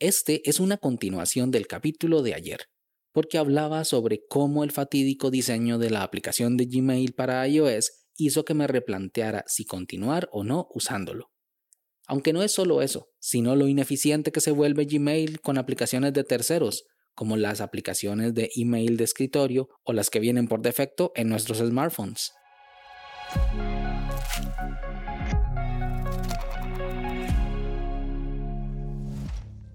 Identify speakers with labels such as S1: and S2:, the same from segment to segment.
S1: Este es una continuación del capítulo de ayer, porque hablaba sobre cómo el fatídico diseño de la aplicación de Gmail para iOS hizo que me replanteara si continuar o no usándolo. Aunque no es solo eso, sino lo ineficiente que se vuelve Gmail con aplicaciones de terceros, como las aplicaciones de email de escritorio o las que vienen por defecto en nuestros smartphones.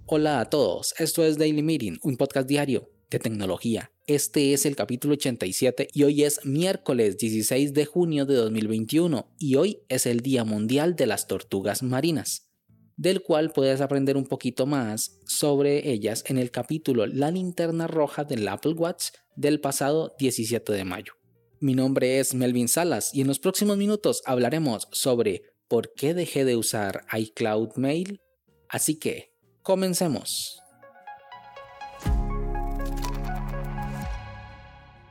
S1: Hola a todos, esto es Daily Meeting, un podcast diario de tecnología. Este es el capítulo 87 y hoy es miércoles 16 de junio de 2021 y hoy es el Día Mundial de las Tortugas Marinas, del cual puedes aprender un poquito más sobre ellas en el capítulo La linterna roja del Apple Watch del pasado 17 de mayo. Mi nombre es Melvin Salas y en los próximos minutos hablaremos sobre por qué dejé de usar iCloud Mail. Así que, comencemos.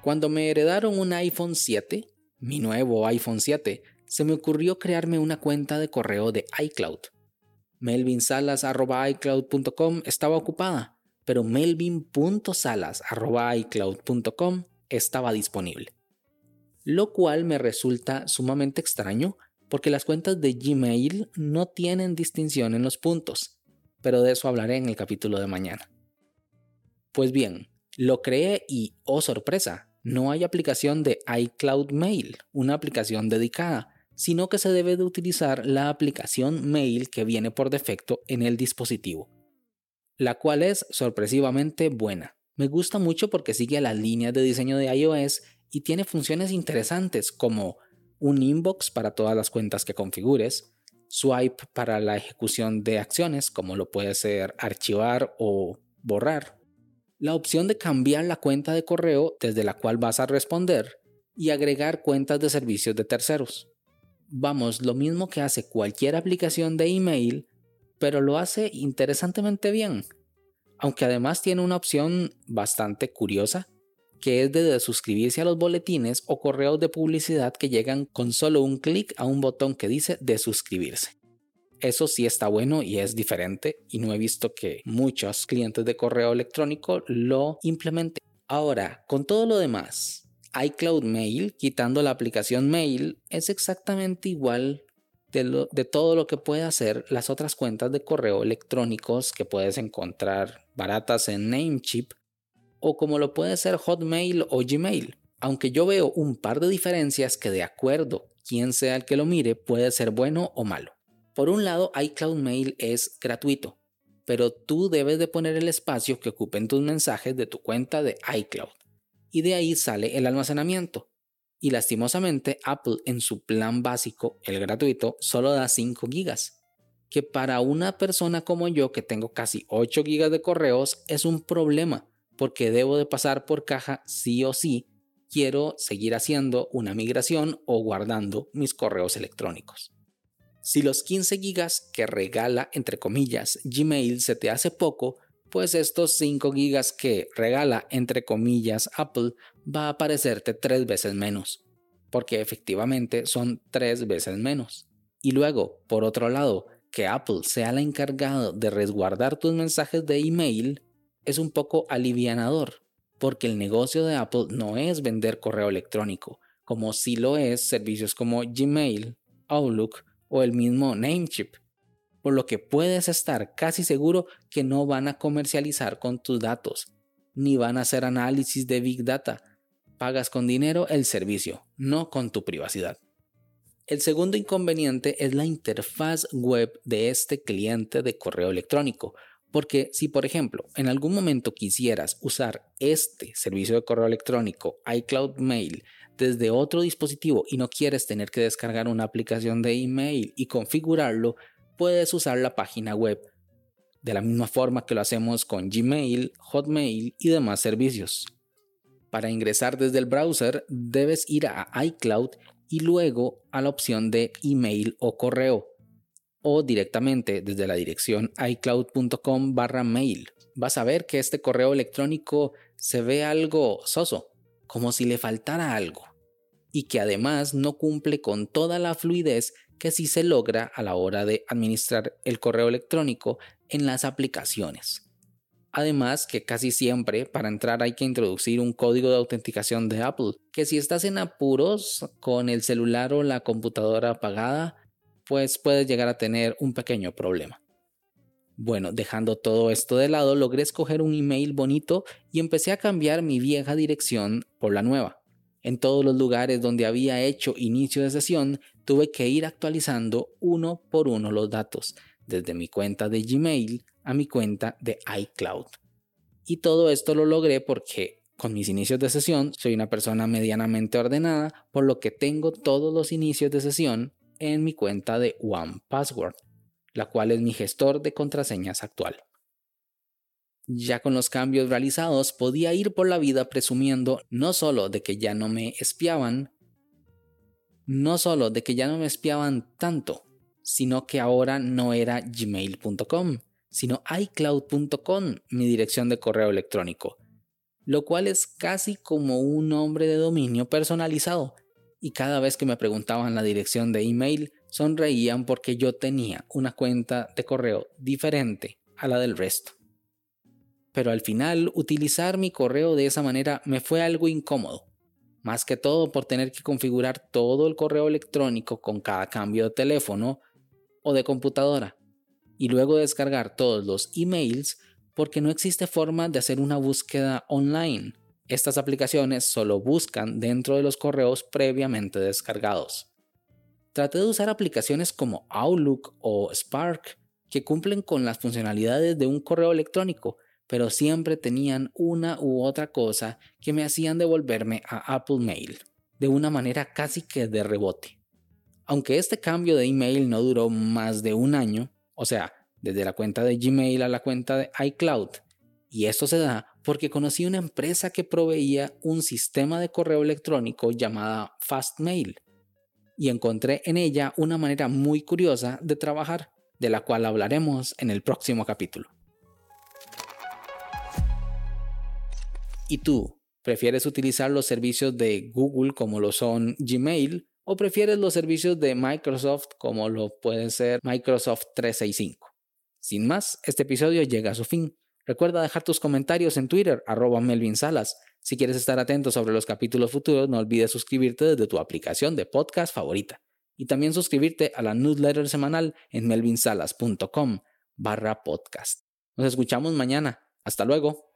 S1: Cuando me heredaron un iPhone 7, mi nuevo iPhone 7, se me ocurrió crearme una cuenta de correo de iCloud. melvinsalas.icloud.com estaba ocupada, pero melvin.salas.icloud.com estaba disponible. Lo cual me resulta sumamente extraño porque las cuentas de Gmail no tienen distinción en los puntos, pero de eso hablaré en el capítulo de mañana. Pues bien, lo creé y, oh sorpresa, no hay aplicación de iCloud Mail, una aplicación dedicada, sino que se debe de utilizar la aplicación Mail que viene por defecto en el dispositivo, la cual es sorpresivamente buena. Me gusta mucho porque sigue las líneas de diseño de iOS y tiene funciones interesantes como un inbox para todas las cuentas que configures, swipe para la ejecución de acciones como lo puede ser archivar o borrar, la opción de cambiar la cuenta de correo desde la cual vas a responder y agregar cuentas de servicios de terceros. Vamos, lo mismo que hace cualquier aplicación de email, pero lo hace interesantemente bien. Aunque además tiene una opción bastante curiosa, que es de suscribirse a los boletines o correos de publicidad que llegan con solo un clic a un botón que dice de suscribirse. Eso sí está bueno y es diferente y no he visto que muchos clientes de correo electrónico lo implementen. Ahora, con todo lo demás, iCloud Mail, quitando la aplicación Mail, es exactamente igual de, todo lo que puede hacer las otras cuentas de correo electrónicos que puedes encontrar baratas en Namecheap o como lo puede ser Hotmail o Gmail. Aunque yo veo un par de diferencias que de acuerdo quién sea el que lo mire puede ser bueno o malo. Por un lado, iCloud Mail es gratuito, pero tú debes de poner el espacio que ocupen tus mensajes de tu cuenta de iCloud. Y de ahí sale el almacenamiento. Y lastimosamente, Apple en su plan básico, el gratuito, solo da 5 GB. Que para una persona como yo que tengo casi 8 GB de correos es un problema, porque debo de pasar por caja sí o sí, quiero seguir haciendo una migración o guardando mis correos electrónicos. Si los 15 gigas que regala, entre comillas, Gmail se te hace poco, pues estos 5 gigas que regala, entre comillas, Apple va a aparecerte 3 veces menos, porque efectivamente son 3 veces menos. Y luego, por otro lado, que Apple sea la encargada de resguardar tus mensajes de email es un poco alivianador, porque el negocio de Apple no es vender correo electrónico, como si lo es servicios como Gmail, Outlook o el mismo Namecheap, por lo que puedes estar casi seguro que no van a comercializar con tus datos, ni van a hacer análisis de Big Data. Pagas con dinero el servicio, no con tu privacidad. El segundo inconveniente es la interfaz web de este cliente de correo electrónico, porque si por ejemplo en algún momento quisieras usar este servicio de correo electrónico iCloud Mail desde otro dispositivo y no quieres tener que descargar una aplicación de email y configurarlo, puedes usar la página web de la misma forma que lo hacemos con Gmail, Hotmail y demás servicios. Para ingresar desde el browser debes ir a iCloud y luego a la opción de email o correo o directamente desde la dirección icloud.com barra mail. Vas a ver que este correo electrónico se ve algo soso, como si le faltara algo, y que además no cumple con toda la fluidez que sí se logra a la hora de administrar el correo electrónico en las aplicaciones. Además que casi siempre para entrar hay que introducir un código de autenticación de Apple, que si estás en apuros con el celular o la computadora apagada, pues puedes llegar a tener un pequeño problema. Bueno, dejando todo esto de lado, logré escoger un email bonito y empecé a cambiar mi vieja dirección por la nueva. En todos los lugares donde había hecho inicio de sesión, tuve que ir actualizando uno por uno los datos, desde mi cuenta de Gmail a mi cuenta de iCloud. Y todo esto lo logré porque con mis inicios de sesión soy una persona medianamente ordenada, por lo que tengo todos los inicios de sesión en mi cuenta de OnePassword, la cual es mi gestor de contraseñas actual. Ya con los cambios realizados podía ir por la vida presumiendo no solo de que ya no me espiaban, no solo de que ya no me espiaban tanto, sino que ahora no era gmail.com, sino iCloud.com, mi dirección de correo electrónico, lo cual es casi como un nombre de dominio personalizado. Y cada vez que me preguntaban la dirección de email, sonreían porque yo tenía una cuenta de correo diferente a la del resto. Pero al final, utilizar mi correo de esa manera me fue algo incómodo, más que todo por tener que configurar todo el correo electrónico con cada cambio de teléfono o de computadora y luego descargar todos los emails porque no existe forma de hacer una búsqueda online. Estas aplicaciones solo buscan dentro de los correos previamente descargados. Traté de usar aplicaciones como Outlook o Spark que cumplen con las funcionalidades de un correo electrónico, pero siempre tenían una u otra cosa que me hacían devolverme a Apple Mail, de una manera casi que de rebote. Aunque este cambio de email no duró más de un año, o sea, desde la cuenta de Gmail a la cuenta de iCloud, y esto se da porque conocí una empresa que proveía un sistema de correo electrónico llamada Fastmail, y encontré en ella una manera muy curiosa de trabajar, de la cual hablaremos en el próximo capítulo. ¿Y tú? ¿Prefieres utilizar los servicios de Google como lo son Gmail o prefieres los servicios de Microsoft como lo puede ser Microsoft 365. Sin más, este episodio llega a su fin. Recuerda dejar tus comentarios en Twitter, arroba Melvin Salas. Si quieres estar atento sobre los capítulos futuros, no olvides suscribirte desde tu aplicación de podcast favorita. Y también suscribirte a la newsletter semanal en melvinsalas.com barra podcast. Nos escuchamos mañana. Hasta luego.